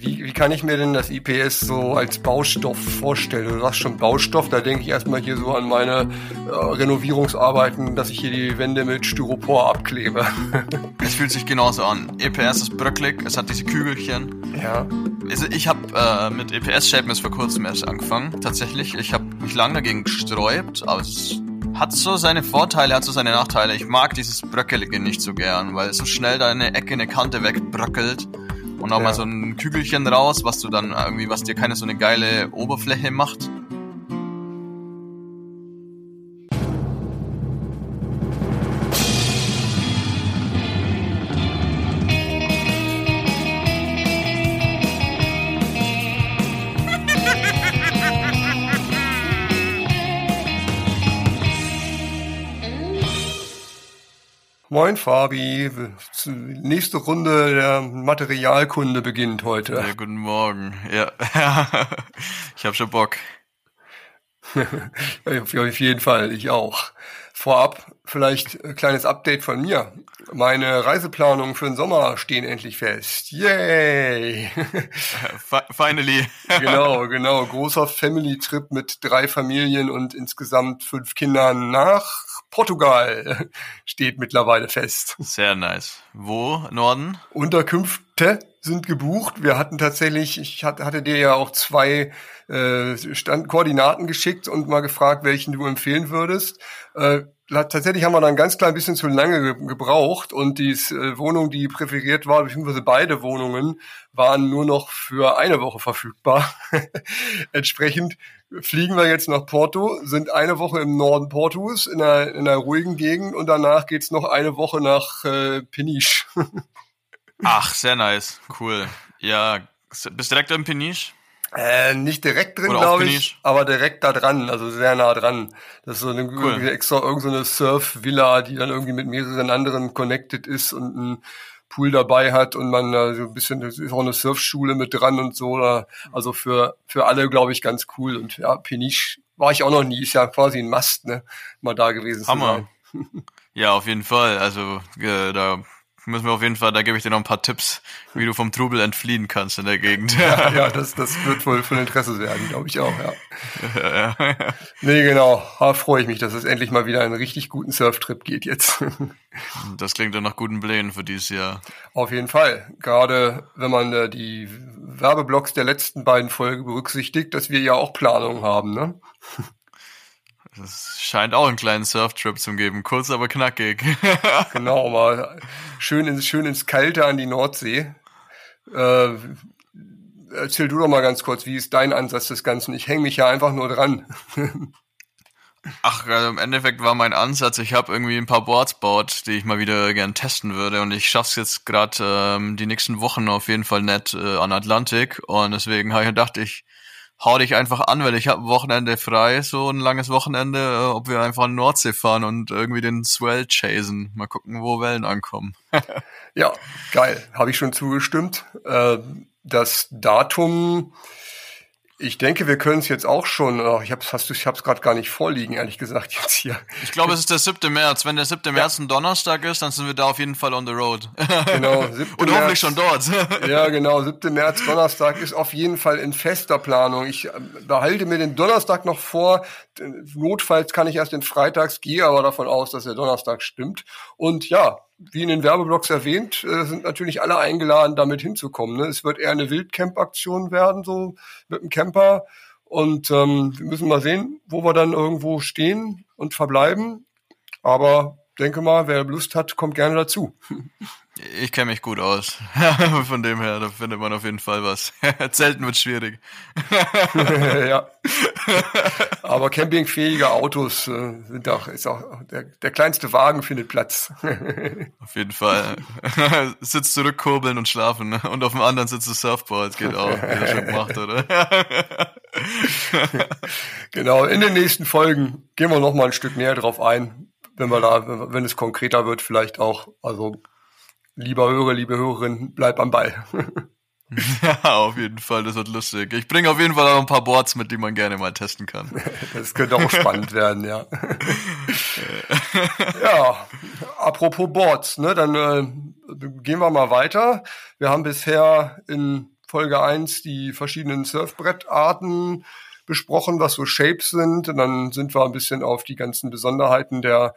Wie, wie kann ich mir denn das IPS so als Baustoff vorstellen? Du sagst schon Baustoff, da denke ich erstmal hier so an meine äh, Renovierungsarbeiten, dass ich hier die Wände mit Styropor abklebe. es fühlt sich genauso an. EPS ist bröcklig, es hat diese Kügelchen. Ja. Also ich habe äh, mit EPS-Shapen vor kurzem erst angefangen. Tatsächlich, ich habe mich lange dagegen gesträubt, aber es hat so seine Vorteile, hat so seine Nachteile. Ich mag dieses Bröckelige nicht so gern, weil so schnell da eine Ecke, eine Kante wegbröckelt und auch ja. mal so ein Kügelchen raus, was du dann irgendwie, was dir keine so eine geile Oberfläche macht. Moin Fabi, nächste Runde der Materialkunde beginnt heute. Ja, guten Morgen. Ja, ich habe schon Bock. Auf jeden Fall, ich auch. Vorab vielleicht ein kleines Update von mir. Meine Reiseplanungen für den Sommer stehen endlich fest. Yay! Finally. genau, genau. Großer Family-Trip mit drei Familien und insgesamt fünf Kindern nach Portugal steht mittlerweile fest. Sehr nice. Wo? Norden? Unterkünfte sind gebucht. Wir hatten tatsächlich, ich hatte dir ja auch zwei äh, Stand Koordinaten geschickt und mal gefragt, welchen du empfehlen würdest. Äh, tatsächlich haben wir dann ganz klein bisschen zu lange gebraucht und die äh, Wohnung, die präferiert war, beziehungsweise beide Wohnungen, waren nur noch für eine Woche verfügbar. Entsprechend fliegen wir jetzt nach Porto, sind eine Woche im Norden Portos in einer, in einer ruhigen Gegend und danach geht's noch eine Woche nach äh, Peniche. Ach, sehr nice. Cool. Ja, bist direkt im Peniche? Äh, nicht direkt drin, glaube ich, aber direkt da dran, also sehr nah dran. Das ist so eine cool. extra irgendeine so Surf-Villa, die dann irgendwie mit mehreren anderen connected ist und ein Pool dabei hat und man äh, so ein bisschen, ist auch eine Surfschule mit dran und so. Also für, für alle, glaube ich, ganz cool. Und ja, Peniche war ich auch noch nie, ist ja quasi ein Mast, ne? Mal da gewesen Hammer. zu sein. ja, auf jeden Fall. Also äh, da müssen wir auf jeden Fall, da gebe ich dir noch ein paar Tipps, wie du vom Trubel entfliehen kannst in der Gegend. Ja, ja das, das wird wohl von Interesse werden, glaube ich auch, ja. ja, ja. Nee, genau. Da freue ich mich, dass es endlich mal wieder einen richtig guten Surftrip geht jetzt. Das klingt doch nach guten Plänen für dieses Jahr. Auf jeden Fall. Gerade wenn man äh, die Werbeblocks der letzten beiden Folgen berücksichtigt, dass wir ja auch Planungen haben, ne? Es scheint auch einen kleinen Surftrip zu geben, kurz aber knackig. genau, mal schön ins, schön ins Kalte an die Nordsee. Äh, erzähl du doch mal ganz kurz, wie ist dein Ansatz des Ganzen? Ich hänge mich ja einfach nur dran. Ach, also im Endeffekt war mein Ansatz, ich habe irgendwie ein paar Boards baut, die ich mal wieder gern testen würde und ich schaff's jetzt gerade ähm, die nächsten Wochen auf jeden Fall nett äh, an Atlantik und deswegen habe ich gedacht, ich hau dich einfach an, weil ich habe ein Wochenende frei, so ein langes Wochenende, äh, ob wir einfach an Nordsee fahren und irgendwie den Swell chasen. Mal gucken, wo Wellen ankommen. ja, geil. Habe ich schon zugestimmt. Äh, das Datum ich denke, wir können es jetzt auch schon. Oh, ich habe es ich hab's gerade gar nicht vorliegen, ehrlich gesagt jetzt hier. Ich glaube, es ist der 7. März. Wenn der 7. März ein Donnerstag ist, dann sind wir da auf jeden Fall on the road. Genau. 7. Und hoffentlich schon dort. ja, genau. 7. März Donnerstag ist auf jeden Fall in fester Planung. Ich äh, behalte mir den Donnerstag noch vor. Notfalls kann ich erst den Freitags, gehe aber davon aus, dass der Donnerstag stimmt. Und ja, wie in den Werbeblocks erwähnt, äh, sind natürlich alle eingeladen, damit hinzukommen. Ne? Es wird eher eine Wildcamp-Aktion werden, so mit dem Camper. Und ähm, wir müssen mal sehen, wo wir dann irgendwo stehen und verbleiben. Aber denke mal, wer Lust hat, kommt gerne dazu. Ich kenne mich gut aus. Von dem her, da findet man auf jeden Fall was. Zelten wird schwierig. ja. Aber campingfähige Autos äh, sind auch, ist auch, der, der kleinste Wagen findet Platz. auf jeden Fall. Sitz zurückkurbeln und schlafen. Ne? Und auf dem anderen sitzt das Surfboard. Geht auch. Wie schon gemacht, oder? genau. In den nächsten Folgen gehen wir noch mal ein Stück näher drauf ein. Wenn wir da, wenn es konkreter wird, vielleicht auch. Also lieber Hörer, liebe Hörerin, bleib am Ball. ja, auf jeden Fall, das wird lustig. Ich bringe auf jeden Fall auch ein paar Boards mit, die man gerne mal testen kann. das könnte auch spannend werden, ja. ja, apropos Boards, ne, dann äh, gehen wir mal weiter. Wir haben bisher in Folge 1 die verschiedenen Surfbrettarten besprochen, was so Shapes sind. Und dann sind wir ein bisschen auf die ganzen Besonderheiten der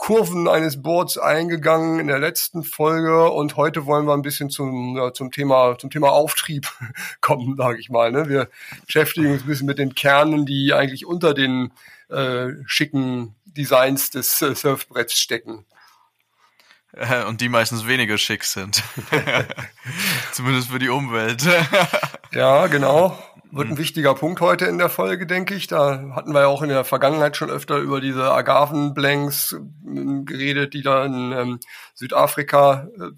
Kurven eines Boards eingegangen in der letzten Folge und heute wollen wir ein bisschen zum, ja, zum Thema zum Thema Auftrieb kommen, sage ich mal. Ne? Wir beschäftigen uns ein bisschen mit den Kernen, die eigentlich unter den äh, schicken Designs des äh, Surfbretts stecken. Äh, und die meistens weniger schick sind. Zumindest für die Umwelt. ja, genau. Wird ein wichtiger Punkt heute in der Folge, denke ich. Da hatten wir ja auch in der Vergangenheit schon öfter über diese Agavenblanks ähm, geredet, die da in ähm, Südafrika äh,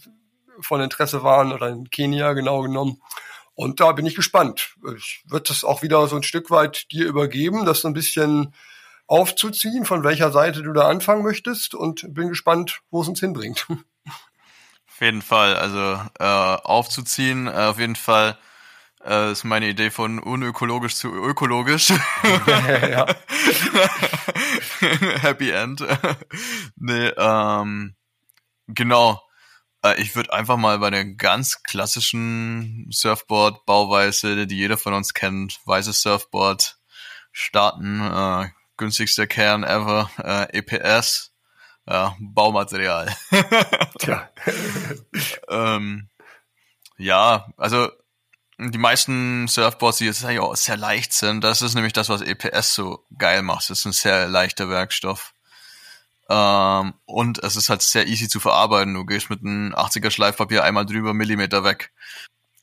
von Interesse waren oder in Kenia genau genommen. Und da bin ich gespannt. Ich würde das auch wieder so ein Stück weit dir übergeben, das so ein bisschen aufzuziehen, von welcher Seite du da anfangen möchtest und bin gespannt, wo es uns hinbringt. Auf jeden Fall, also äh, aufzuziehen, äh, auf jeden Fall äh, ist meine Idee von unökologisch zu ökologisch. Happy End. nee, ähm, genau. Äh, ich würde einfach mal bei der ganz klassischen Surfboard-Bauweise, die jeder von uns kennt, weißes Surfboard, starten. Äh, günstigster Kern ever, äh, EPS, ja, Baumaterial. Tja. ähm, ja, also die meisten Surfboards, die jetzt auch sehr leicht sind, das ist nämlich das, was EPS so geil macht. Das ist ein sehr leichter Werkstoff. Ähm, und es ist halt sehr easy zu verarbeiten. Du gehst mit einem 80er Schleifpapier einmal drüber, Millimeter weg.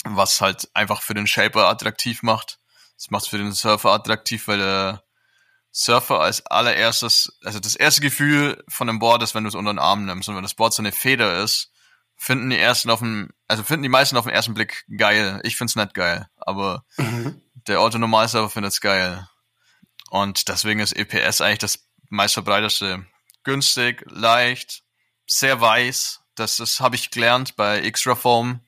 Was halt einfach für den Shaper attraktiv macht. Das macht es für den Surfer attraktiv, weil der Surfer als allererstes, also das erste Gefühl von dem Board ist, wenn du es unter den Arm nimmst und wenn das Board so eine Feder ist, finden die ersten auf dem, also finden die meisten auf den ersten Blick geil. Ich find's nicht geil, aber mhm. der Autonormalserver findet's geil. Und deswegen ist EPS eigentlich das meistverbreiteste. Günstig, leicht, sehr weiß. Das, das habe ich gelernt bei Extraform.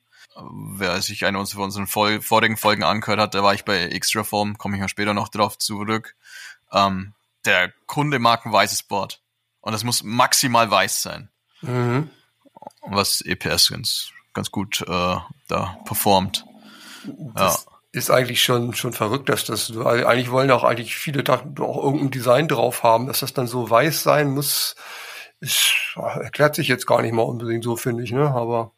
Wer sich eine unserer unseren Vol vorigen Folgen angehört hat, da war ich bei Extraform, komme ich mal später noch drauf zurück. Ähm, der Kunde mag ein weißes Board. Und es muss maximal weiß sein. Mhm was EPS ganz, ganz gut äh, da performt. Das ja. ist eigentlich schon, schon verrückt, dass das, eigentlich wollen auch eigentlich viele da auch irgendein Design drauf haben, dass das dann so weiß sein muss. Ist, erklärt sich jetzt gar nicht mal unbedingt so, finde ich, ne, aber.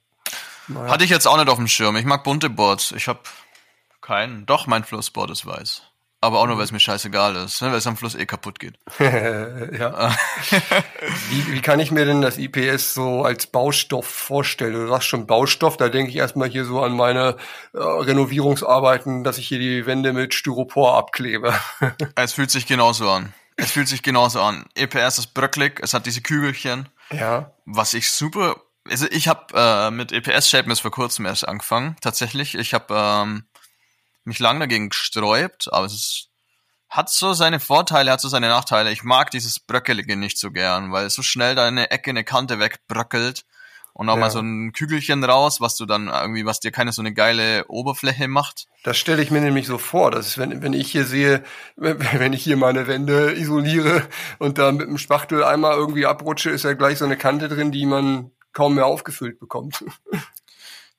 Naja. Hatte ich jetzt auch nicht auf dem Schirm. Ich mag bunte Boards. Ich habe keinen. Doch, mein Flussboard ist weiß. Aber auch nur, weil es mir scheißegal ist, ne? weil es am Fluss eh kaputt geht. ja. wie, wie kann ich mir denn das IPS so als Baustoff vorstellen? Du sagst schon Baustoff, da denke ich erstmal hier so an meine äh, Renovierungsarbeiten, dass ich hier die Wände mit Styropor abklebe. es fühlt sich genauso an. Es fühlt sich genauso an. EPS ist bröcklig, es hat diese Kügelchen. Ja. Was ich super, also ich habe äh, mit EPS Shape vor kurzem erst angefangen, tatsächlich. Ich habe ähm, mich lang dagegen gesträubt, aber es ist, hat so seine Vorteile, hat so seine Nachteile. Ich mag dieses Bröckelige nicht so gern, weil so schnell da eine Ecke, eine Kante wegbröckelt und auch ja. mal so ein Kügelchen raus, was du dann irgendwie, was dir keine so eine geile Oberfläche macht. Das stelle ich mir nämlich so vor, dass wenn, wenn ich hier sehe, wenn ich hier meine Wände isoliere und da mit dem Spachtel einmal irgendwie abrutsche, ist ja gleich so eine Kante drin, die man kaum mehr aufgefüllt bekommt.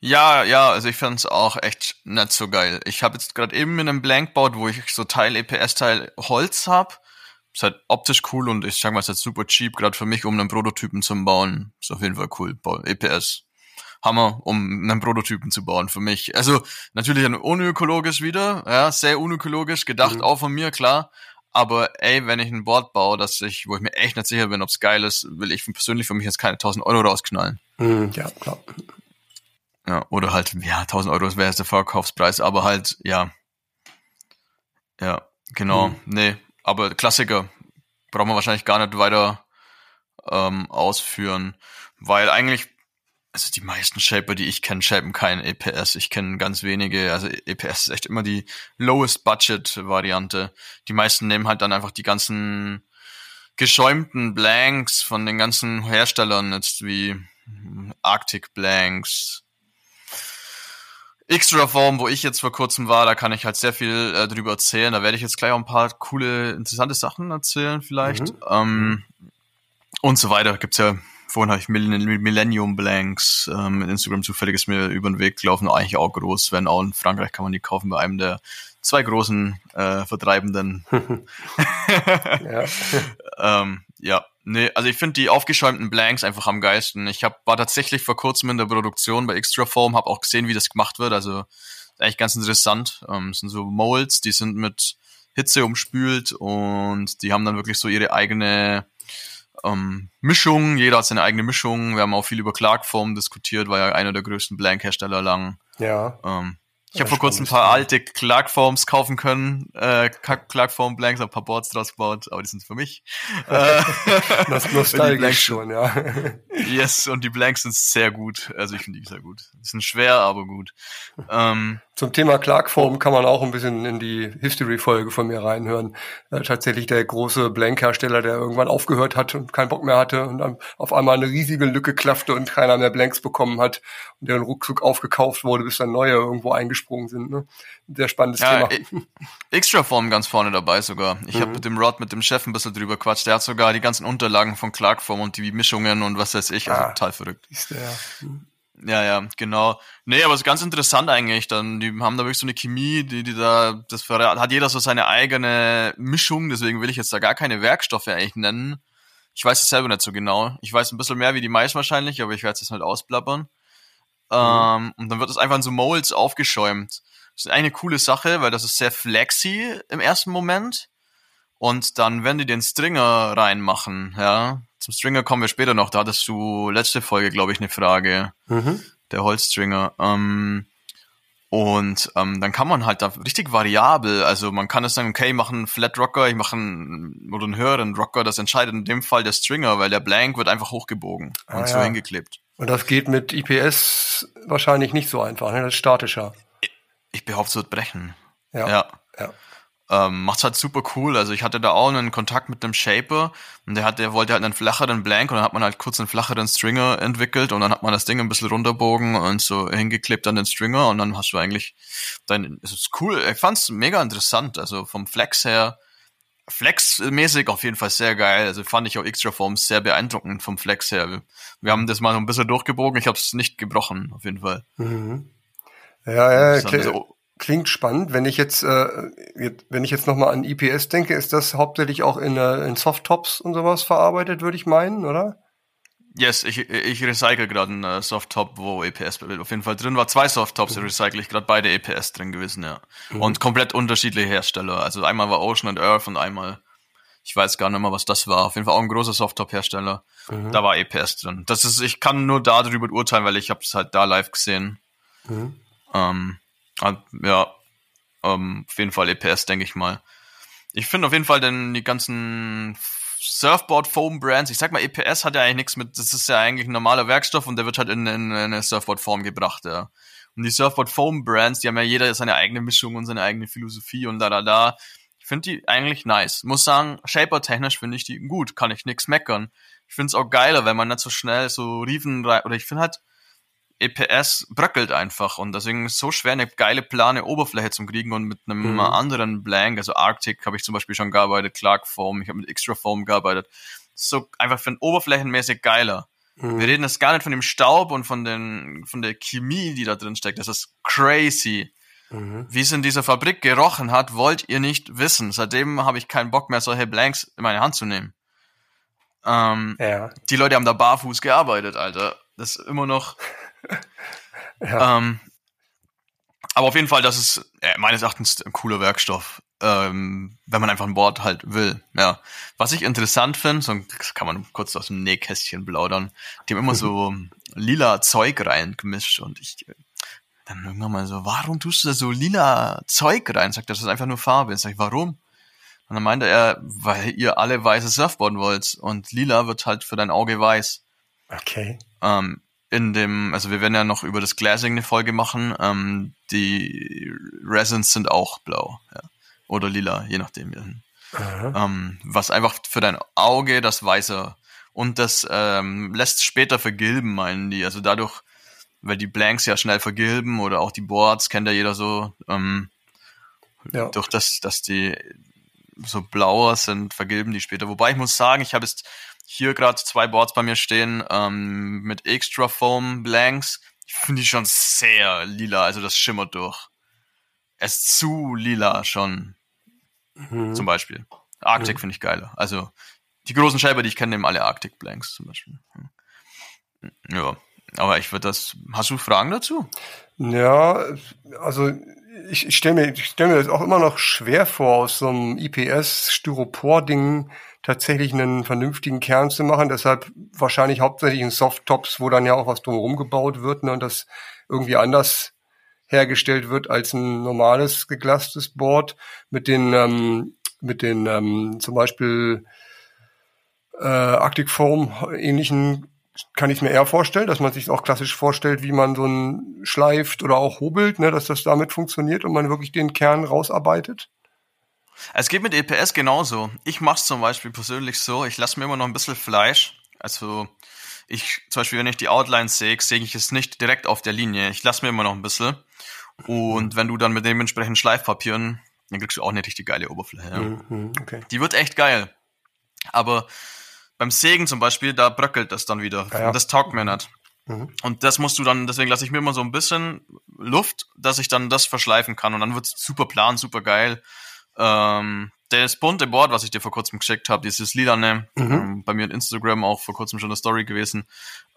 Ja, ja, also ich fand's auch echt nicht so geil. Ich habe jetzt gerade eben in einem Blankboard, wo ich so Teil EPS Teil Holz hab. Ist halt optisch cool und ich sag mal, ist halt super cheap, gerade für mich, um einen Prototypen zu bauen. Ist auf jeden Fall cool. EPS. Hammer, um einen Prototypen zu bauen für mich. Also natürlich unökologisch wieder, ja, sehr unökologisch, gedacht mhm. auch von mir, klar. Aber ey, wenn ich ein Board baue, dass ich, wo ich mir echt nicht sicher bin, ob's geil ist, will ich persönlich für mich jetzt keine 1000 Euro rausknallen. Mhm, ja, klar. Ja, oder halt, ja, 1000 Euro wäre jetzt der Verkaufspreis, aber halt, ja. Ja, genau. Hm. Nee, aber Klassiker brauchen wir wahrscheinlich gar nicht weiter ähm, ausführen, weil eigentlich, also die meisten Shaper, die ich kenne, shapen kein EPS. Ich kenne ganz wenige. Also EPS ist echt immer die lowest budget Variante. Die meisten nehmen halt dann einfach die ganzen geschäumten Blanks von den ganzen Herstellern, jetzt wie Arctic Blanks, Extra-Form, wo ich jetzt vor kurzem war, da kann ich halt sehr viel äh, drüber erzählen. Da werde ich jetzt gleich auch ein paar coole, interessante Sachen erzählen vielleicht. Mhm. Ähm, und so weiter. Gibt's ja vorhin habe ich Millennium Blanks ähm, in Instagram zufällig ist mir über den Weg gelaufen, eigentlich auch groß, wenn auch in Frankreich kann man die kaufen bei einem der zwei großen äh, Vertreibenden. ja. ähm, ja, nee, also ich finde die aufgeschäumten Blanks einfach am geilsten. Ich hab, war tatsächlich vor kurzem in der Produktion bei Extra Form, habe auch gesehen, wie das gemacht wird. Also eigentlich ganz interessant. Ähm, sind so Molds, die sind mit Hitze umspült und die haben dann wirklich so ihre eigene ähm, Mischung. Jeder hat seine eigene Mischung. Wir haben auch viel über Clarkform diskutiert, war ja einer der größten Blank-Hersteller lang. Ja. Ähm, ich habe vor kurzem ein paar alte Clarkforms kaufen können, äh, Clarkform Blanks, ein paar Boards draus gebaut, aber die sind für mich. Äh, das nostalgisch schon, ja. yes, und die Blanks sind sehr gut. Also ich finde die sehr gut. Die sind schwer, aber gut. Ähm, zum Thema Clarkform kann man auch ein bisschen in die History-Folge von mir reinhören. Äh, tatsächlich der große Blank-Hersteller, der irgendwann aufgehört hat und keinen Bock mehr hatte und dann auf einmal eine riesige Lücke klaffte und keiner mehr Blanks bekommen hat und deren ruckzuck aufgekauft wurde, bis dann neue irgendwo eingesprungen sind. Ne? Sehr spannendes ja, Thema. Extraform ganz vorne dabei sogar. Ich mhm. habe mit dem Rod, mit dem Chef ein bisschen drüber quatscht. Der hat sogar die ganzen Unterlagen von Clarkform und die Mischungen und was weiß ich. Also ah, total verrückt. Ist der, ja. Ja, ja, genau. Nee, aber es ist ganz interessant eigentlich. Dann, die haben da wirklich so eine Chemie, die, die da, das hat jeder so seine eigene Mischung, deswegen will ich jetzt da gar keine Werkstoffe eigentlich nennen. Ich weiß es selber nicht so genau. Ich weiß ein bisschen mehr wie die Mais wahrscheinlich, aber ich werde es jetzt halt ausplappern. Mhm. Ähm, und dann wird es einfach in so Molds aufgeschäumt. Das ist eine coole Sache, weil das ist sehr flexy im ersten Moment. Und dann, wenn die den Stringer reinmachen, ja, zum Stringer kommen wir später noch. Da hattest du letzte Folge, glaube ich, eine Frage. Mhm. Der Holzstringer. Ähm, und ähm, dann kann man halt da richtig variabel, also man kann es sagen, okay, ich mache einen Flat Rocker, ich mache einen oder einen höheren Rocker, das entscheidet in dem Fall der Stringer, weil der Blank wird einfach hochgebogen ah, und ja. so hingeklebt. Und das geht mit IPS wahrscheinlich nicht so einfach, ne? Das ist statischer. Ich, ich behaupte, es wird brechen. Ja. ja. ja ähm, macht's halt super cool. Also ich hatte da auch einen Kontakt mit einem Shaper und der hat, der wollte halt einen flacheren Blank und dann hat man halt kurz einen flacheren Stringer entwickelt und dann hat man das Ding ein bisschen runterbogen und so hingeklebt an den Stringer und dann hast du eigentlich dein, es ist cool. Ich fand's mega interessant. Also vom Flex her, Flex-mäßig auf jeden Fall sehr geil. Also fand ich auch Extra Forms sehr beeindruckend vom Flex her. Wir, haben das mal ein bisschen durchgebogen. Ich habe es nicht gebrochen, auf jeden Fall. Mhm. Ja, ja, klar. Klingt spannend. Wenn ich jetzt, äh, wenn ich jetzt nochmal an IPS denke, ist das hauptsächlich auch in, äh, in Softtops und sowas verarbeitet, würde ich meinen, oder? Yes, ich, ich recycle gerade einen äh, Softtop, wo EPS auf jeden Fall drin war. Zwei Softtops mhm. recycle ich gerade beide EPS drin gewesen, ja. Mhm. Und komplett unterschiedliche Hersteller. Also einmal war Ocean and Earth und einmal, ich weiß gar nicht mehr, was das war. Auf jeden Fall auch ein großer Softtop-Hersteller. Mhm. Da war EPS drin. Das ist, ich kann nur darüber urteilen, weil ich habe es halt da live gesehen. Mhm. Ähm, ja, ähm, auf jeden Fall EPS, denke ich mal. Ich finde auf jeden Fall denn die ganzen Surfboard Foam Brands, ich sag mal, EPS hat ja eigentlich nichts mit, das ist ja eigentlich ein normaler Werkstoff und der wird halt in, in, in eine Surfboard Form gebracht, ja. Und die Surfboard Foam Brands, die haben ja jeder seine eigene Mischung und seine eigene Philosophie und da, da, da. Ich finde die eigentlich nice. Muss sagen, Shaper-technisch finde ich die gut, kann ich nix meckern. Ich finde es auch geiler, wenn man nicht so schnell so Riefen rein, oder ich finde halt, EPS bröckelt einfach und deswegen ist es so schwer, eine geile, plane Oberfläche zu kriegen und mit einem mhm. anderen Blank, also Arctic habe ich zum Beispiel schon gearbeitet, Clark Foam, ich habe mit Extra Foam gearbeitet. So einfach für ein oberflächenmäßig geiler. Mhm. Wir reden jetzt gar nicht von dem Staub und von, den, von der Chemie, die da drin steckt. Das ist crazy. Mhm. Wie es in dieser Fabrik gerochen hat, wollt ihr nicht wissen. Seitdem habe ich keinen Bock mehr, solche Blanks in meine Hand zu nehmen. Ähm, ja. Die Leute haben da barfuß gearbeitet, Alter. Das ist immer noch ja. ähm, aber auf jeden Fall, das ist äh, meines Erachtens ein cooler Werkstoff, ähm, wenn man einfach ein Board halt will. Ja. Was ich interessant finde, so kann man kurz aus dem Nähkästchen plaudern, die haben immer so lila Zeug reingemischt und ich dann irgendwann mal so, warum tust du da so lila Zeug rein? Sagt er, das ist einfach nur Farbe. Sag ich, warum? Und dann meinte er, weil ihr alle weiße Surfboard wollt und lila wird halt für dein Auge weiß. Okay. Ähm, in dem, also wir werden ja noch über das Glassing eine Folge machen. Ähm, die Resins sind auch blau, ja. Oder lila, je nachdem. Ähm, was einfach für dein Auge das Weiße und das ähm, lässt später vergilben, meinen die. Also dadurch, weil die Blanks ja schnell vergilben oder auch die Boards, kennt ja jeder so, ähm, ja. durch das, dass die so blauer sind, vergilben die später. Wobei ich muss sagen, ich habe jetzt hier gerade zwei Boards bei mir stehen ähm, mit Extra Foam Blanks. Ich finde die schon sehr lila, also das schimmert durch. Es ist zu lila schon. Mhm. Zum Beispiel. Arctic mhm. finde ich geiler. Also die großen Scheiber, die ich kenne, nehmen alle Arctic Blanks zum Beispiel. Ja, aber ich würde das. Hast du Fragen dazu? Ja, also ich, ich stelle mir, stell mir das auch immer noch schwer vor, aus so einem IPS-Styropor-Ding tatsächlich einen vernünftigen Kern zu machen. Deshalb wahrscheinlich hauptsächlich in Softtops, wo dann ja auch was drumherum gebaut wird ne, und das irgendwie anders hergestellt wird als ein normales geglasstes Board mit den ähm, mit den ähm, zum Beispiel äh, Arctic Foam ähnlichen kann ich mir eher vorstellen, dass man sich auch klassisch vorstellt, wie man so ein schleift oder auch hobelt, ne, dass das damit funktioniert und man wirklich den Kern rausarbeitet. Es geht mit EPS genauso. Ich mache es zum Beispiel persönlich so, ich lasse mir immer noch ein bisschen Fleisch. Also ich, zum Beispiel, wenn ich die Outline säge, säge ich es nicht direkt auf der Linie. Ich lasse mir immer noch ein bisschen. Und wenn du dann mit dementsprechenden Schleifpapieren, dann kriegst du auch eine richtig geile Oberfläche. Ja. Mhm, okay. Die wird echt geil. Aber beim Sägen zum Beispiel, da bröckelt das dann wieder. Ja, ja. Das taugt mir nicht. Mhm. Und das musst du dann, deswegen lasse ich mir immer so ein bisschen Luft, dass ich dann das verschleifen kann. Und dann wird es super plan, super geil. Ähm, das bunte Board, was ich dir vor kurzem geschickt habe, dieses lilane, mhm. ähm, bei mir in Instagram auch vor kurzem schon eine Story gewesen,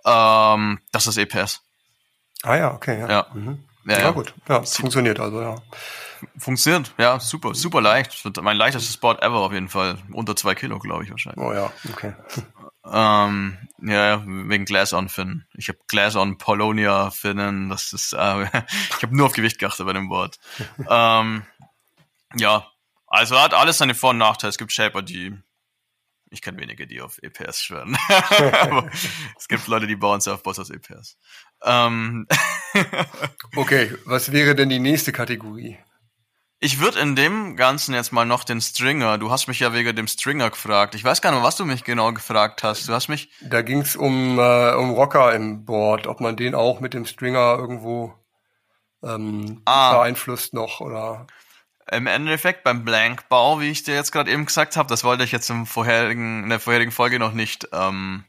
ähm, das ist EPS. Ah ja, okay. Ja, ja. Mhm. ja, ja. gut. Ja, es funktioniert also, ja. Funktioniert, ja, super, super leicht. Mein leichtestes Board ever auf jeden Fall. Unter zwei Kilo, glaube ich wahrscheinlich. Oh ja, okay. Ähm, ja, wegen Glass-On-Finnen. Ich habe Glass-On Polonia-Finnen. Das ist, äh, ich habe nur auf Gewicht geachtet bei dem Board. ähm, ja, also hat alles seine Vor- und Nachteile. Es gibt Shaper, die ich kenne wenige, die auf EPS schwören. Aber es gibt Leute, die bauen Surfboards aus EPS. Ähm okay, was wäre denn die nächste Kategorie? Ich würde in dem Ganzen jetzt mal noch den Stringer. Du hast mich ja wegen dem Stringer gefragt. Ich weiß gar nicht, was du mich genau gefragt hast. Du hast mich. Da ging es um, äh, um Rocker im Board, ob man den auch mit dem Stringer irgendwo ähm, ah. beeinflusst noch oder. Im Endeffekt beim Blankbau, wie ich dir jetzt gerade eben gesagt habe, das wollte ich jetzt im vorherigen, in der vorherigen Folge noch nicht ähm,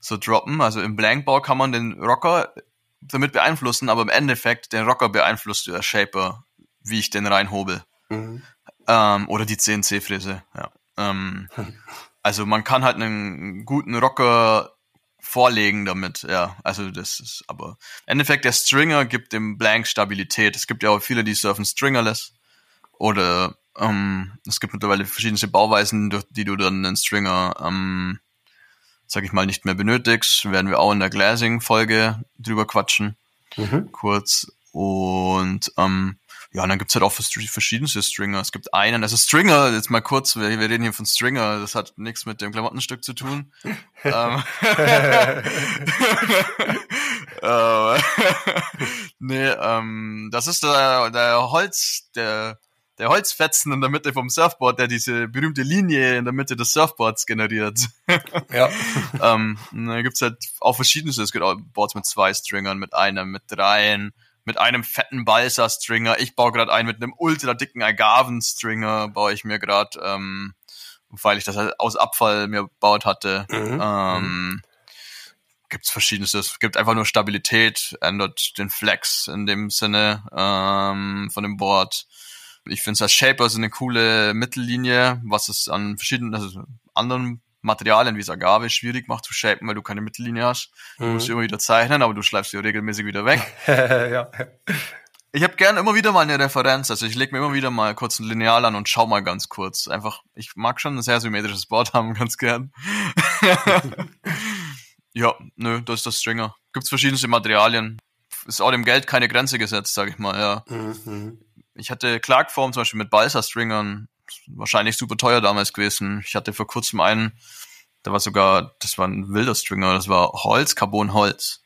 so droppen. Also im Blankbau kann man den Rocker damit beeinflussen, aber im Endeffekt den Rocker beeinflusst als Shaper, wie ich den reinhobel. Mhm. Ähm, oder die CNC-Fräse, ja. Ähm, also man kann halt einen guten Rocker vorlegen damit, ja. Also das ist aber im Endeffekt der Stringer gibt dem Blank Stabilität. Es gibt ja auch viele, die surfen Stringerless. Oder ähm, es gibt mittlerweile verschiedene Bauweisen, durch die du dann einen Stringer, ähm, sag ich mal, nicht mehr benötigst. Werden wir auch in der Glassing-Folge drüber quatschen. Mhm. Kurz. Und ähm, ja, und dann gibt's halt auch verschiedenste Stringer. Es gibt einen, also Stringer, jetzt mal kurz, wir, wir reden hier von Stringer, das hat nichts mit dem Klamottenstück zu tun. ähm, äh, nee, ähm, das ist der, der Holz, der der Holzfetzen in der Mitte vom Surfboard, der diese berühmte Linie in der Mitte des Surfboards generiert. ja. ähm, da gibt's halt auch verschiedenste. Es gibt auch Boards mit zwei Stringern, mit einem, mit dreien, mit einem fetten Balsa-Stringer. Ich baue gerade einen mit einem ultra dicken Agaven-Stringer, baue ich mir gerade, ähm, weil ich das halt aus Abfall mir gebaut hatte. Mhm. Ähm, gibt's verschiedenes. Es gibt einfach nur Stabilität, ändert den Flex in dem Sinne ähm, von dem Board ich finde es als Shaper so eine coole Mittellinie, was es an verschiedenen, also anderen Materialien wie Agave schwierig macht zu shapen, weil du keine Mittellinie hast. Du mhm. musst immer wieder zeichnen, aber du schleifst sie regelmäßig wieder weg. ja. Ich habe gern immer wieder mal eine Referenz, also ich lege mir immer wieder mal kurz ein Lineal an und schau mal ganz kurz. Einfach, ich mag schon ein sehr symmetrisches Board haben, ganz gern. ja, nö, das ist das Stringer. Gibt's verschiedenste Materialien. Ist auch dem Geld keine Grenze gesetzt, sag ich mal, ja. Mhm. Ich hatte Clarkform zum Beispiel mit Balsa-Stringern, wahrscheinlich super teuer damals gewesen. Ich hatte vor kurzem einen, der war sogar, das war ein wilder Stringer, das war Holz, Carbon-Holz.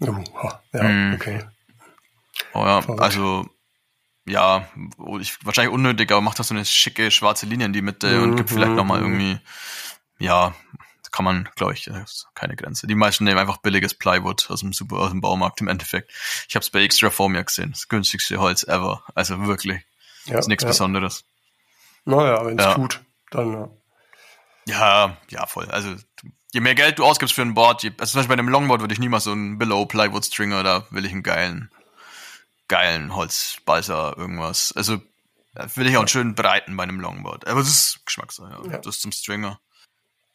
Oh, ja, mm. okay. Oh ja, Verrückt. also ja, ich, wahrscheinlich unnötig, aber macht das so eine schicke schwarze Linie in die Mitte mhm, und gibt vielleicht nochmal mhm. irgendwie, ja, kann man, glaube ich, keine Grenze. Die meisten nehmen einfach billiges Plywood aus dem Super, aus dem Baumarkt im Endeffekt. Ich habe es bei Extra vor mir gesehen. Das günstigste Holz ever. Also wirklich. Ja, ist nichts ja. Besonderes. Naja, wenn es ja. tut, dann ja. Ja, ja, voll. Also je mehr Geld du ausgibst für ein Board, je, also zum Beispiel bei einem Longboard würde ich niemals so einen Below Plywood Stringer, da will ich einen geilen, geilen Holzbalser irgendwas. Also da will ich auch einen schönen breiten bei einem Longboard. Aber das ist Geschmackssache, ja. ja. Das ist zum Stringer.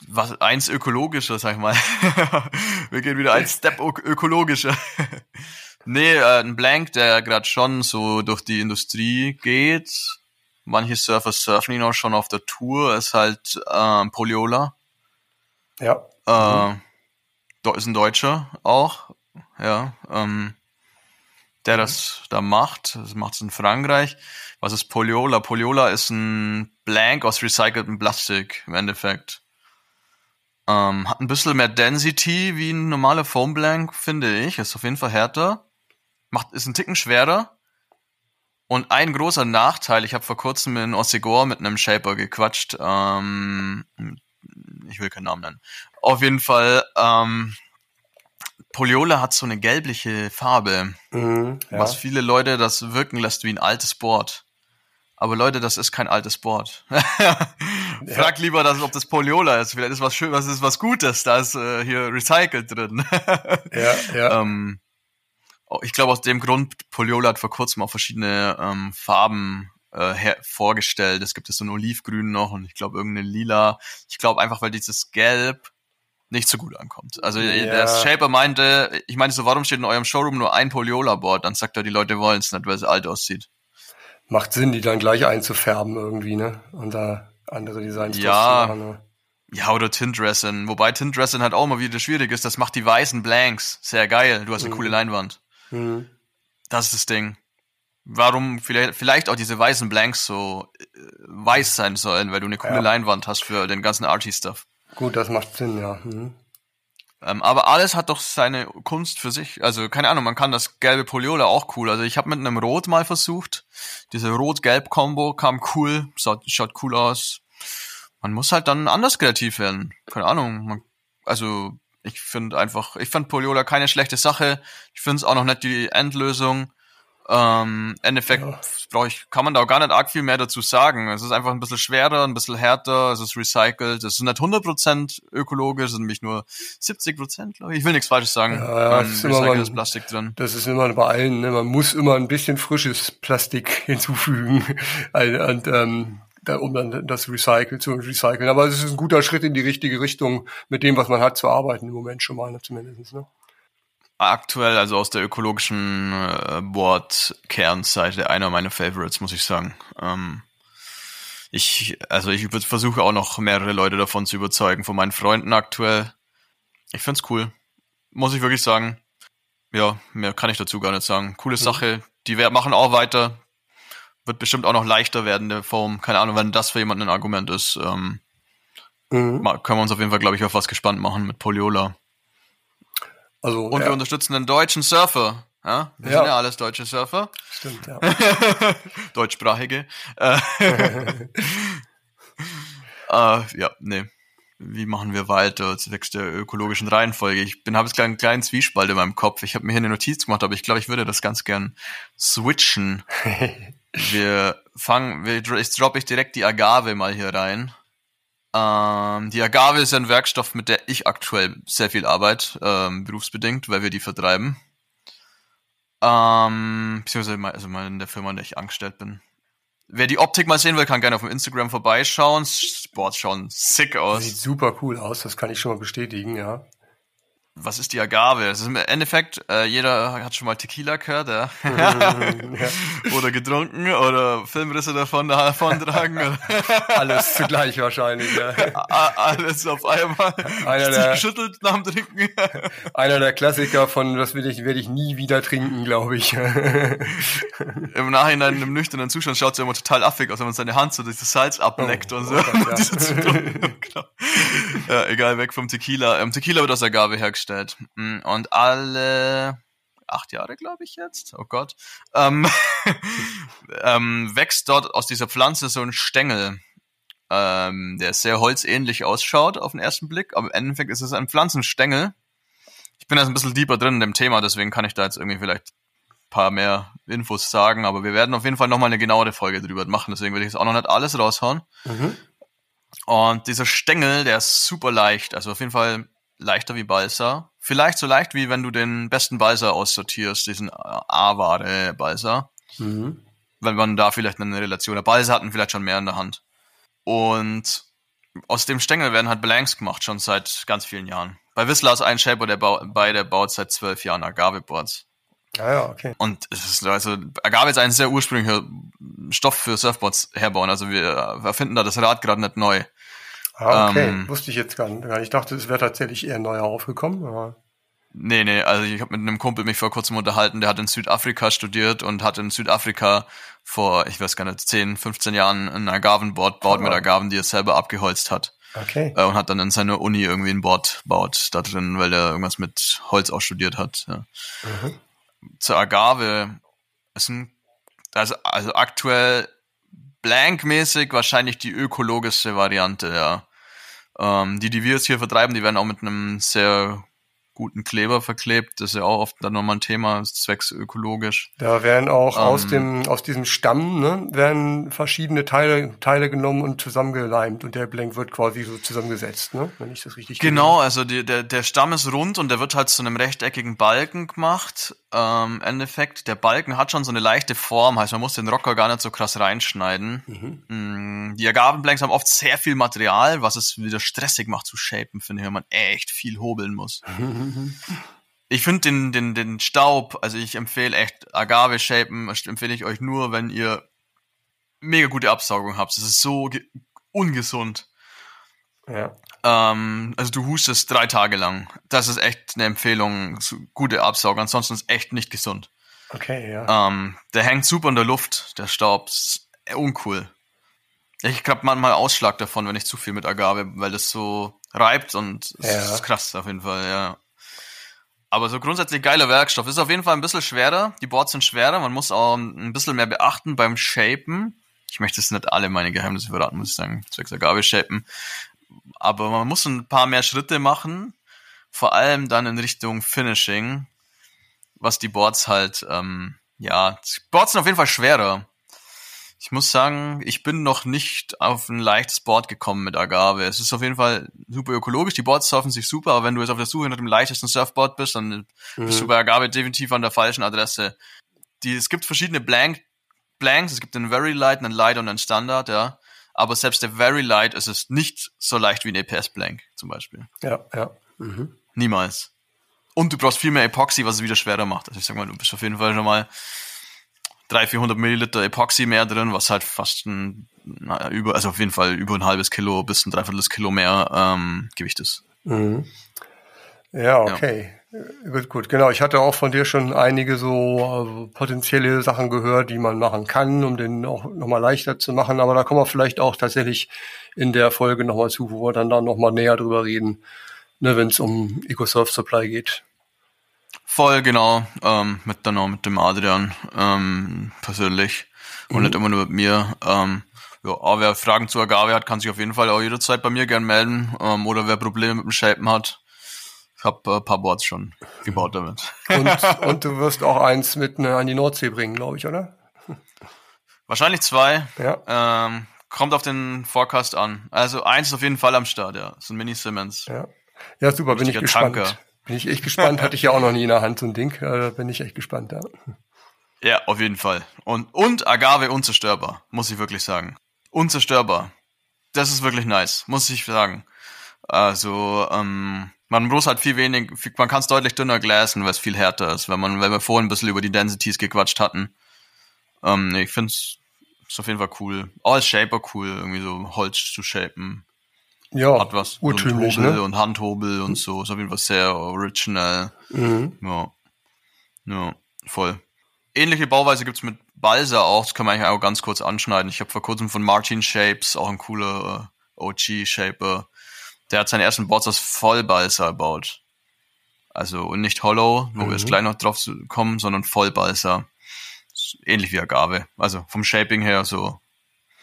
Was, eins ökologischer, sag ich mal. Wir gehen wieder ein Step ökologischer. nee, äh, ein Blank, der gerade schon so durch die Industrie geht. Manche Surfer surfen ihn auch schon auf der Tour, ist halt äh, Poliola. Ja. Äh, mhm. ist ein Deutscher auch, ja, ähm, der das da macht. Das macht es in Frankreich. Was ist Poliola? Poliola ist ein Blank aus recyceltem Plastik im Endeffekt. Ähm, hat ein bisschen mehr Density wie ein normaler Foam Blank, finde ich. Ist auf jeden Fall härter. Macht, ist ein Ticken schwerer. Und ein großer Nachteil, ich habe vor kurzem in Ossegor mit einem Shaper gequatscht, ähm, ich will keinen Namen nennen. Auf jeden Fall, ähm, Poliola hat so eine gelbliche Farbe, mhm, ja. was viele Leute das wirken lässt wie ein altes Board. Aber Leute, das ist kein altes Board. Frag lieber, dass, ob das Poliola ist. Vielleicht ist was schön, was ist was Gutes. Da ist äh, hier recycelt drin. ja, ja. Ähm, oh, ich glaube aus dem Grund, Poliola hat vor kurzem auch verschiedene ähm, Farben äh, vorgestellt. Es gibt jetzt so ein Olivgrün noch und ich glaube irgendeine Lila. Ich glaube einfach, weil dieses Gelb nicht so gut ankommt. Also ja. der Shaper meinte, ich meinte so, warum steht in eurem Showroom nur ein Poliola-Board? Dann sagt er, die Leute wollen es nicht, weil es alt aussieht. Macht Sinn, die dann gleich einzufärben irgendwie, ne? Und da andere Designs ja. Machen, ne? Ja, oder Tintresin. Wobei Tintresin halt auch immer wieder schwierig ist. Das macht die weißen Blanks sehr geil. Du hast eine mhm. coole Leinwand. Mhm. Das ist das Ding warum vielleicht, vielleicht auch diese weißen Blanks so äh, weiß sein sollen, weil du eine coole ja. Leinwand hast für den ganzen Arty-Stuff. Gut, das macht Sinn, ja. Mhm. Ähm, aber alles hat doch seine Kunst für sich. Also keine Ahnung, man kann das gelbe Poliola auch cool. Also ich habe mit einem Rot mal versucht. Diese Rot-Gelb-Kombo kam cool, schaut, schaut cool aus. Man muss halt dann anders kreativ werden. Keine Ahnung. Man, also ich finde einfach, ich fand Poliola keine schlechte Sache. Ich finde es auch noch nicht die Endlösung. Ähm, Endeffekt ja. brauche ich, kann man da auch gar nicht arg viel mehr dazu sagen. Es ist einfach ein bisschen schwerer, ein bisschen härter, es ist recycelt, es ist nicht 100% ökologisch, es sind nämlich nur 70%, glaube ich. Ich will nichts Falsches sagen. Ja, ja, ähm, recyceltes Plastik drin. Das ist immer bei allen, ne? man muss immer ein bisschen frisches Plastik hinzufügen. und, ähm, um dann das Recycle zu recyceln. Aber es ist ein guter Schritt in die richtige Richtung, mit dem, was man hat, zu arbeiten im Moment schon mal, zumindest. Ne? Aktuell, also aus der ökologischen äh, Board-Kernseite, einer meiner Favorites, muss ich sagen. Ähm, ich, also ich versuche auch noch mehrere Leute davon zu überzeugen, von meinen Freunden aktuell. Ich find's cool. Muss ich wirklich sagen. Ja, mehr kann ich dazu gar nicht sagen. Coole mhm. Sache. Die machen auch weiter. Wird bestimmt auch noch leichter werden, der Form. Keine Ahnung, wenn das für jemanden ein Argument ist. Ähm, mhm. Können wir uns auf jeden Fall, glaube ich, auf was gespannt machen mit Poliola. Also, und ja. wir unterstützen den deutschen Surfer. Ja, wir ja. sind ja alles deutsche Surfer. Stimmt, ja. Deutschsprachige. äh, ja, nee. Wie machen wir weiter zwecks der ökologischen Reihenfolge? Ich bin habe jetzt einen kleinen Zwiespalt in meinem Kopf. Ich habe mir hier eine Notiz gemacht, aber ich glaube, ich würde das ganz gern switchen. wir fangen, wir, ich droppe ich direkt die Agave mal hier rein. Ähm, die Agave ist ein Werkstoff, mit der ich aktuell sehr viel arbeite, ähm, berufsbedingt, weil wir die vertreiben. Ähm, beziehungsweise also mal in der Firma, in der ich angestellt bin. Wer die Optik mal sehen will, kann gerne auf dem Instagram vorbeischauen. Sports schauen sick aus. Sieht super cool aus, das kann ich schon mal bestätigen, ja was ist die Agave? Es ist im Endeffekt, äh, jeder hat schon mal Tequila gehört, ja. oder getrunken oder Filmrisse davon davontragen. Alles zugleich wahrscheinlich, ja. Alles auf einmal. Einer der, geschüttelt nach dem Trinken. einer der Klassiker von, das will ich, werde ich nie wieder trinken, glaube ich. Im Nachhinein im nüchternen Zustand schaut es ja immer total affig aus, wenn man seine Hand so dieses Salz ableckt oh, und so. Oh Gott, ja. Genau. ja, egal, weg vom Tequila. Ähm, Tequila wird aus Agave hergestellt hergestellt. Mm, und alle acht Jahre, glaube ich jetzt, oh Gott, ähm, ähm, wächst dort aus dieser Pflanze so ein Stängel, ähm, der sehr holzähnlich ausschaut auf den ersten Blick, aber im Endeffekt ist es ein Pflanzenstängel. Ich bin jetzt ein bisschen deeper drin in dem Thema, deswegen kann ich da jetzt irgendwie vielleicht ein paar mehr Infos sagen, aber wir werden auf jeden Fall nochmal eine genauere Folge drüber machen, deswegen will ich jetzt auch noch nicht alles raushauen. Mhm. Und dieser Stängel, der ist super leicht, also auf jeden Fall leichter wie Balsa. Vielleicht so leicht, wie wenn du den besten Balsa aussortierst, diesen A-Ware Balsa. Mhm. Wenn man da vielleicht eine Relation. Der Balsa hatten vielleicht schon mehr in der Hand. Und aus dem Stängel werden halt Blanks gemacht, schon seit ganz vielen Jahren. Bei Whistler ist ein Shaper, der, bei, der baut seit zwölf Jahren Agave-Boards. Ah ja, okay. Und es ist, also, Agave ist ein sehr ursprünglicher Stoff für Surfboards herbauen. Also wir erfinden da das Rad gerade nicht neu. Ah, okay. Ähm, Wusste ich jetzt gar nicht. Ich dachte, es wäre tatsächlich eher neu aufgekommen, aber. Nee, nee, also ich habe mit einem Kumpel mich vor kurzem unterhalten, der hat in Südafrika studiert und hat in Südafrika vor, ich weiß gar nicht, 10, 15 Jahren ein Agavenboard baut oh. mit Agaven, die er selber abgeholzt hat. Okay. Äh, und hat dann in seiner Uni irgendwie ein Board baut da drin, weil er irgendwas mit Holz auch studiert hat. Ja. Mhm. Zur Agave ist ein, also, also aktuell blankmäßig wahrscheinlich die ökologische Variante, ja. Ähm, die, die wir jetzt hier vertreiben, die werden auch mit einem sehr guten Kleber verklebt. Das ist ja auch oft dann nochmal ein Thema, zwecks ökologisch. Da werden auch ähm, aus dem, aus diesem Stamm, ne, werden verschiedene Teile, Teile genommen und zusammengeleimt und der Blank wird quasi so zusammengesetzt, ne, wenn ich das richtig Genau, also die, der, der Stamm ist rund und der wird halt zu einem rechteckigen Balken gemacht. Ähm, Endeffekt, der Balken hat schon so eine leichte Form, heißt man muss den Rocker gar nicht so krass reinschneiden. Mhm. Mm, die Agavenblanks haben oft sehr viel Material, was es wieder stressig macht zu shapen, finde ich, wenn man echt viel hobeln muss. Ich finde den, den, den Staub, also ich empfehle echt Agave Shapen, empfehle ich euch nur, wenn ihr mega gute Absaugung habt. Das ist so ungesund. Ja. Ähm, also du hustest drei Tage lang. Das ist echt eine Empfehlung, gute Absaugung. Ansonsten ist echt nicht gesund. Okay, ja. Ähm, der hängt super in der Luft, der Staub. Ist uncool. Ich habe manchmal Ausschlag davon, wenn ich zu viel mit Agave, weil das so reibt und ja. ist krass auf jeden Fall, ja. Aber so grundsätzlich geiler Werkstoff. Ist auf jeden Fall ein bisschen schwerer. Die Boards sind schwerer. Man muss auch ein bisschen mehr beachten beim Shapen. Ich möchte jetzt nicht alle meine Geheimnisse verraten, muss ich sagen. Zwecks Agave shapen. Aber man muss ein paar mehr Schritte machen. Vor allem dann in Richtung Finishing. Was die Boards halt, ähm, ja, Boards sind auf jeden Fall schwerer. Ich muss sagen, ich bin noch nicht auf ein leichtes Board gekommen mit Agave. Es ist auf jeden Fall super ökologisch. Die Boards surfen sich super, aber wenn du jetzt auf der Suche nach dem leichtesten Surfboard bist, dann mhm. bist du bei Agave definitiv an der falschen Adresse. Die, es gibt verschiedene Blank, Blanks. Es gibt den Very Light, einen Light und einen Standard, ja. Aber selbst der Very Light ist es nicht so leicht wie ein EPS Blank zum Beispiel. Ja, ja. Mhm. Niemals. Und du brauchst viel mehr Epoxy, was es wieder schwerer macht. Also ich sag mal, du bist auf jeden Fall schon mal 300, 400 Milliliter Epoxy mehr drin, was halt fast ein, naja, über, also auf jeden Fall über ein halbes Kilo bis ein Dreiviertel Kilo mehr ähm, Gewicht ist. Mhm. Ja, okay. Ja. Gut, gut, genau. Ich hatte auch von dir schon einige so äh, potenzielle Sachen gehört, die man machen kann, um den auch nochmal leichter zu machen. Aber da kommen wir vielleicht auch tatsächlich in der Folge nochmal zu, wo wir dann da nochmal näher drüber reden, ne, wenn es um EcoSurf Supply geht. Voll, genau. Ähm, mit dann auch mit dem Adrian ähm, persönlich und mhm. nicht immer nur mit mir. Ähm, ja, aber wer Fragen zu Agave hat, kann sich auf jeden Fall auch jederzeit bei mir gern melden. Ähm, oder wer Probleme mit dem Shapen hat. Ich habe äh, paar Boards schon gebaut damit. Und, und du wirst auch eins mit ne, an die Nordsee bringen, glaube ich, oder? Wahrscheinlich zwei. Ja. Ähm, kommt auf den Forecast an. Also eins ist auf jeden Fall am Start, ja. So ein Mini Simmons. Ja, ja super, bin ich gespannt. Tanker. Bin ich echt gespannt. Hatte ich ja auch noch nie in der Hand, so ein Ding. Da bin ich echt gespannt, ja. Ja, auf jeden Fall. Und, und Agave unzerstörbar, muss ich wirklich sagen. Unzerstörbar. Das ist wirklich nice, muss ich sagen. Also, ähm, man muss halt viel wenig, man kann es deutlich dünner glasen, weil es viel härter ist, wenn man, wenn wir vorhin ein bisschen über die Densities gequatscht hatten. Ähm, ich finde es auf jeden Fall cool. Auch als Shaper cool, irgendwie so Holz zu shapen. Ja, hat was. urtümlich, so ne? und Handhobel und so. Ist auf jeden Fall sehr original. Mhm. Ja. Ja, voll. Ähnliche Bauweise gibt's mit Balsa auch. Das kann man eigentlich auch ganz kurz anschneiden. Ich habe vor kurzem von Martin Shapes, auch ein cooler äh, OG-Shaper, der hat seine ersten Boards aus Vollbalsa gebaut. Also und nicht Hollow, wo mhm. wir jetzt gleich noch drauf kommen, sondern Vollbalsa. Ähnlich wie Agave. Also vom Shaping her so.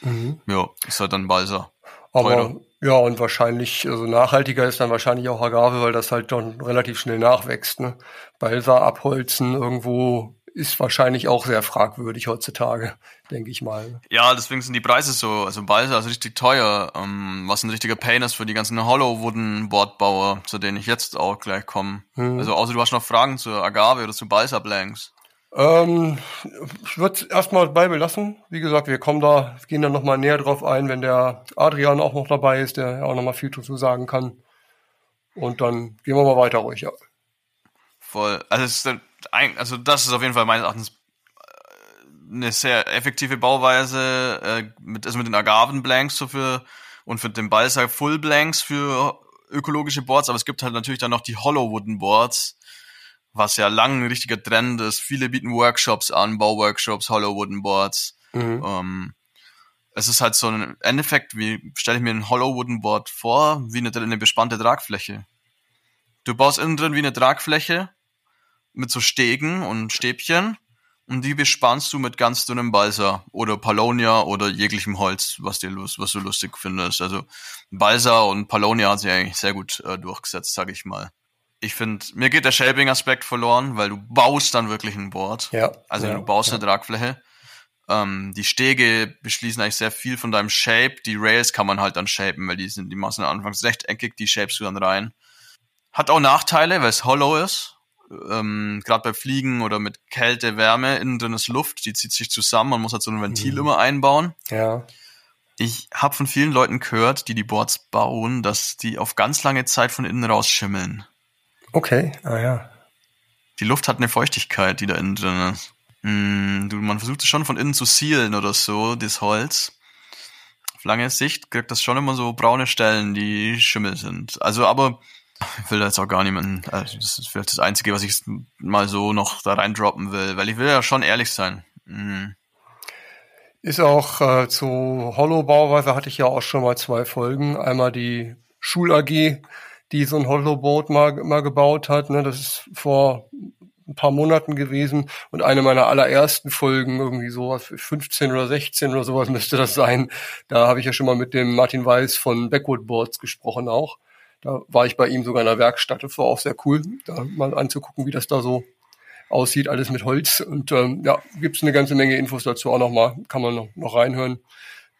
Mhm. Ja, ist halt dann Balsa. Aber Teurer. Ja, und wahrscheinlich, also nachhaltiger ist dann wahrscheinlich auch Agave, weil das halt dann relativ schnell nachwächst. Ne? Balsa abholzen irgendwo ist wahrscheinlich auch sehr fragwürdig heutzutage, denke ich mal. Ja, deswegen sind die Preise so, also Balsa ist richtig teuer, ähm, was ein richtiger Pain ist für die ganzen Hollow-Wooden-Bordbauer, zu denen ich jetzt auch gleich komme. Mhm. Also außer du hast noch Fragen zur Agave oder zu Balsa Blanks. Ähm, ich würde erstmal dabei belassen. Wie gesagt, wir kommen da, gehen dann nochmal näher drauf ein, wenn der Adrian auch noch dabei ist, der auch nochmal viel dazu sagen kann. Und dann gehen wir mal weiter ruhig, ja. Voll. Also, ist, also das ist auf jeden Fall meines Erachtens äh, eine sehr effektive Bauweise, äh, mit, also mit den Agavenblanks so für und für den Balsa Full Blanks für ökologische Boards, aber es gibt halt natürlich dann noch die Hollow Wooden Boards, was ja lang ein richtiger Trend ist. Viele bieten Workshops an, Bauworkshops, Hollow Wooden Boards. Mhm. Ähm, es ist halt so ein Endeffekt, wie stelle ich mir ein Hollow Wooden Board vor, wie eine, eine bespannte Tragfläche. Du baust innen drin wie eine Tragfläche mit so Stegen und Stäbchen und die bespannst du mit ganz dünnem Balsa oder Palonia oder jeglichem Holz, was dir lust, was du lustig findest. Also Balsa und Palonia hat sich eigentlich sehr gut äh, durchgesetzt, sag ich mal ich finde, mir geht der Shaping-Aspekt verloren, weil du baust dann wirklich ein Board. Ja. Also ja, du baust ja. eine Tragfläche. Ähm, die Stege beschließen eigentlich sehr viel von deinem Shape. Die Rails kann man halt dann shapen, weil die sind die Massen anfangs rechteckig, die shapest du dann rein. Hat auch Nachteile, weil es hollow ist. Ähm, Gerade bei Fliegen oder mit Kälte, Wärme, innen drin ist Luft, die zieht sich zusammen, man muss halt so ein Ventil mhm. immer einbauen. Ja. Ich habe von vielen Leuten gehört, die die Boards bauen, dass die auf ganz lange Zeit von innen raus schimmeln. Okay, ah ja. Die Luft hat eine Feuchtigkeit, die da innen drin ist. Mm, du, man versucht es schon von innen zu sealen oder so, das Holz. Auf lange Sicht kriegt das schon immer so braune Stellen, die Schimmel sind. Also, aber ich will da jetzt auch gar niemanden, also das ist vielleicht das Einzige, was ich mal so noch da reindroppen will, weil ich will ja schon ehrlich sein. Mm. Ist auch äh, zu Hollow-Bauweise hatte ich ja auch schon mal zwei Folgen. Einmal die Schul-AG, die so ein Hollowboat mal, mal gebaut hat. Ne? Das ist vor ein paar Monaten gewesen und eine meiner allerersten Folgen, irgendwie sowas, 15 oder 16 oder sowas müsste das sein. Da habe ich ja schon mal mit dem Martin Weiß von Backwood Boards gesprochen auch. Da war ich bei ihm sogar in der Werkstatt. Das war auch sehr cool, da mal anzugucken, wie das da so aussieht, alles mit Holz. Und ähm, ja, gibt's eine ganze Menge Infos dazu auch nochmal, kann man noch, noch reinhören.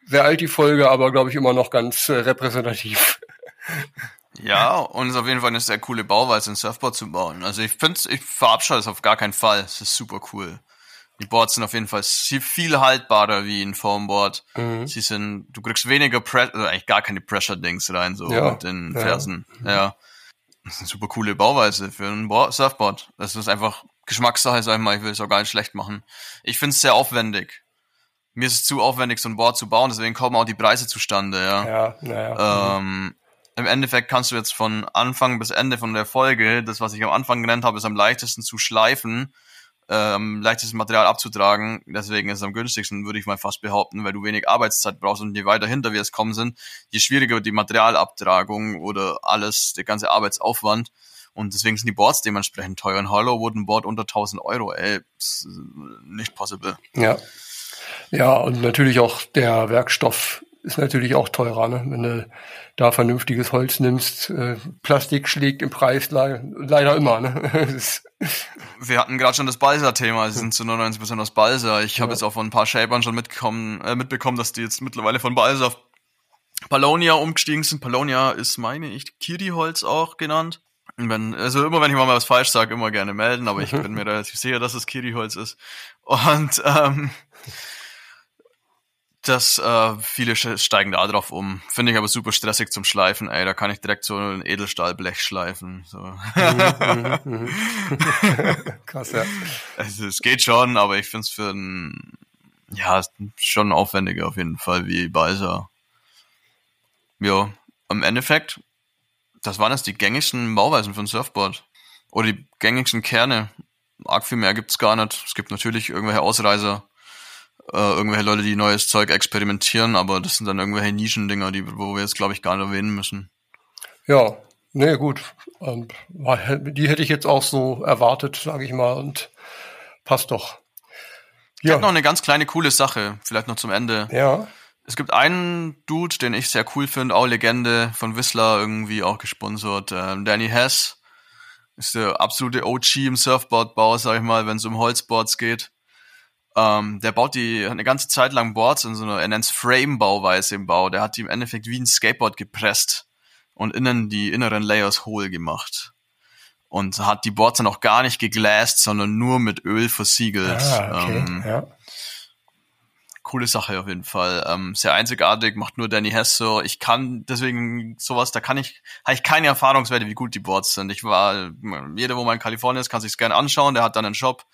Sehr alt die Folge, aber glaube ich immer noch ganz äh, repräsentativ. Ja, und es ist auf jeden Fall eine sehr coole Bauweise, ein Surfboard zu bauen. Also ich finde ich verabscheue es auf gar keinen Fall. Es ist super cool. Die Boards sind auf jeden Fall viel haltbarer wie ein Foamboard. Mhm. Sie sind, du kriegst weniger Pressure, also eigentlich gar keine Pressure-Dings rein, so ja. mit den Fersen. Ja. ja. Das ist eine super coole Bauweise für ein Board, Surfboard. Das ist einfach Geschmackssache, sag ich mal, ich will es auch gar nicht schlecht machen. Ich finde es sehr aufwendig. Mir ist es zu aufwendig, so ein Board zu bauen, deswegen kommen auch die Preise zustande, ja. Ja, naja. Ähm, im Endeffekt kannst du jetzt von Anfang bis Ende von der Folge, das, was ich am Anfang genannt habe, ist am leichtesten zu schleifen, ähm, leichtesten Material abzutragen. Deswegen ist es am günstigsten, würde ich mal fast behaupten, weil du wenig Arbeitszeit brauchst und je weiter hinter wir es kommen sind, je schwieriger wird die Materialabtragung oder alles, der ganze Arbeitsaufwand. Und deswegen sind die Boards dementsprechend teuer. Ein Hollow Wooden Board unter 1000 Euro, ey, nicht possible. Ja. Ja, und natürlich auch der Werkstoff ist natürlich auch teurer, ne? wenn du da vernünftiges Holz nimmst. Äh, Plastik schlägt im Preis le leider immer. Ne? Wir hatten gerade schon das Balsa-Thema. Sie sind zu 99% aus Balsa. Ich ja. habe jetzt auch von ein paar Shapern schon mitbekommen, äh, mitbekommen, dass die jetzt mittlerweile von Balsa auf Palonia umgestiegen sind. Palonia ist, meine ich, Kiri-Holz auch genannt. Wenn, also immer wenn ich mal was falsch sage, immer gerne melden, aber ich bin mir relativ sicher, dass es Kiri-Holz ist. Und ähm, dass äh, viele steigen da drauf um. Finde ich aber super stressig zum Schleifen. Ey, da kann ich direkt so ein Edelstahlblech schleifen. So. Mhm, mhm, mhm. Krass, ja. Also, es geht schon, aber ich finde es für ein, ja, schon aufwendiger auf jeden Fall wie Balsa. Ja, im Endeffekt, das waren jetzt die gängigsten Bauweisen für ein Surfboard. Oder die gängigsten Kerne. Arg viel mehr gibt's gar nicht. Es gibt natürlich irgendwelche Ausreißer äh, irgendwelche Leute, die neues Zeug experimentieren, aber das sind dann irgendwelche Nischendinger, die, wo wir jetzt, glaube ich, gar nicht erwähnen müssen. Ja, nee, gut. Ähm, die hätte ich jetzt auch so erwartet, sage ich mal, und passt doch. Ja. Ich habe noch eine ganz kleine coole Sache, vielleicht noch zum Ende. Ja. Es gibt einen Dude, den ich sehr cool finde, auch Legende von Whistler irgendwie auch gesponsert, äh, Danny Hess. Ist der absolute OG im Surfboardbau, sag ich mal, wenn es um Holzboards geht. Ähm, der baut die eine ganze Zeit lang Boards in so einer, er nennt Frame-Bauweise im Bau. Der hat die im Endeffekt wie ein Skateboard gepresst und innen die inneren Layers hohl gemacht. Und hat die Boards dann auch gar nicht geglasst, sondern nur mit Öl versiegelt. Ah, okay. ähm, ja coole Sache auf jeden Fall. Ähm, sehr einzigartig, macht nur Danny Hess so. Ich kann deswegen sowas, da kann ich, habe ich keine Erfahrungswerte, wie gut die Boards sind. Ich war, jeder, wo mal in Kalifornien ist, kann sich's gerne anschauen. Der hat dann einen Shop.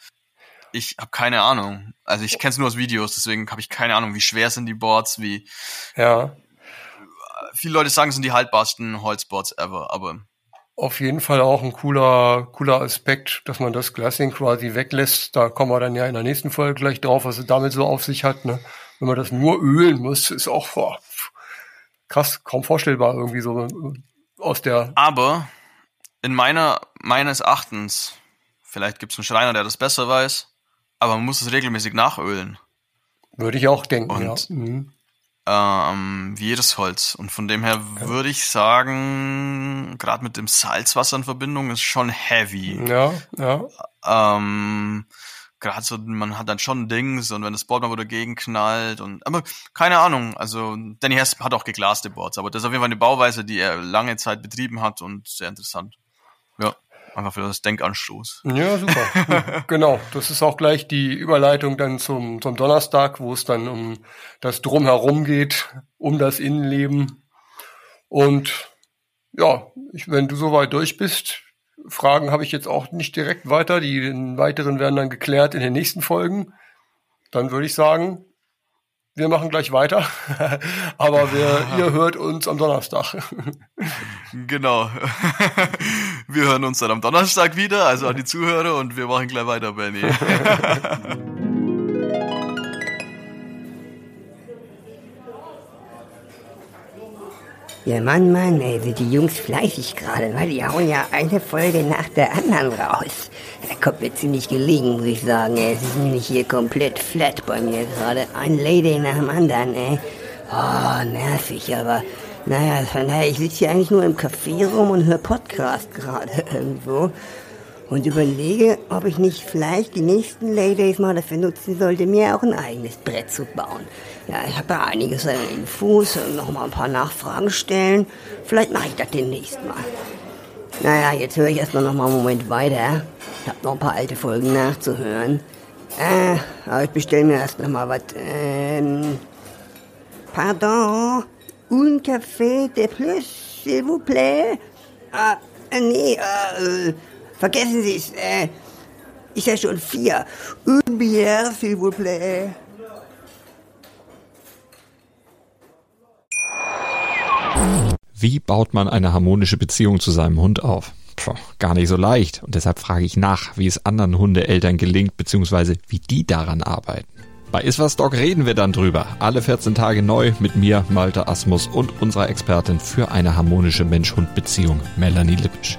Ich habe keine Ahnung. Also ich kenne es nur aus Videos, deswegen habe ich keine Ahnung, wie schwer sind die Boards, wie. Ja. Viele Leute sagen, es sind die haltbarsten Holzboards ever, aber auf jeden Fall auch ein cooler, cooler Aspekt, dass man das Glassing quasi weglässt. Da kommen wir dann ja in der nächsten Folge gleich drauf, was es damit so auf sich hat. Ne? Wenn man das nur ölen muss, ist auch boah, krass, kaum vorstellbar irgendwie so äh, aus der. Aber in meiner, meines Erachtens, vielleicht gibt es einen Schreiner, der das besser weiß, aber man muss es regelmäßig nachölen. Würde ich auch denken, Und ja. Mhm ähm, wie jedes Holz. Und von dem her würde ich sagen, gerade mit dem Salzwasser in Verbindung ist schon heavy. Ja, ja. Ähm, gerade so, man hat dann schon Dings und wenn das Board mal wieder gegenknallt und, aber keine Ahnung, also Danny Hess hat auch geglaste Boards, aber das ist auf jeden Fall eine Bauweise, die er lange Zeit betrieben hat und sehr interessant. Einfach für das Denkanstoß. Ja, super. genau. Das ist auch gleich die Überleitung dann zum, zum Donnerstag, wo es dann um das Drumherum geht, um das Innenleben. Und ja, ich, wenn du soweit durch bist, Fragen habe ich jetzt auch nicht direkt weiter. Die weiteren werden dann geklärt in den nächsten Folgen. Dann würde ich sagen, wir machen gleich weiter, aber wir, ihr hört uns am Donnerstag. genau. Wir hören uns dann am Donnerstag wieder, also an die Zuhörer und wir machen gleich weiter, Benny. Ja, Mann, Mann, ey, sind die Jungs fleißig gerade, weil die hauen ja eine Folge nach der anderen raus. Da kommt mir ziemlich gelegen, muss ich sagen, ey. Es ist nämlich hier komplett flat bei mir gerade. Ein Lady nach dem anderen, ey. Oh, nervig, aber naja, ich sitze hier eigentlich nur im Café rum und höre Podcast gerade irgendwo und überlege, ob ich nicht vielleicht die nächsten Ladies mal dafür nutzen sollte, mir auch ein eigenes Brett zu bauen. Ja, ich habe ja einiges an Infos und noch mal ein paar Nachfragen stellen. Vielleicht mache ich das demnächst mal. Naja, jetzt höre ich erstmal noch mal einen Moment weiter. Ich habe noch ein paar alte Folgen nachzuhören. Äh, aber ich bestelle mir erst noch mal was. Ähm, pardon, un café de plus, s'il vous plaît? Ah, äh, nee, äh, Vergessen Sie es. Äh, ich ja schon vier. Un bière, s'il vous plaît. Wie baut man eine harmonische Beziehung zu seinem Hund auf? Puh, gar nicht so leicht. Und deshalb frage ich nach, wie es anderen Hundeeltern gelingt, beziehungsweise wie die daran arbeiten. Bei Iswas Dog reden wir dann drüber. Alle 14 Tage neu mit mir, Malte Asmus und unserer Expertin für eine harmonische Mensch-Hund-Beziehung, Melanie Lippisch.